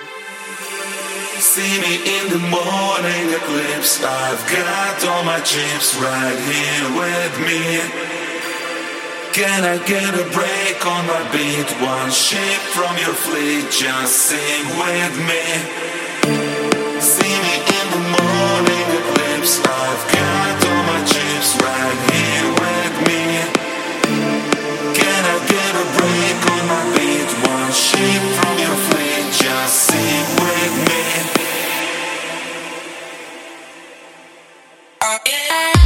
See me in the morning eclipse. I've got all my chips right here with me. Can I get a break on my beat? One ship from your fleet, just sing with me. Yeah.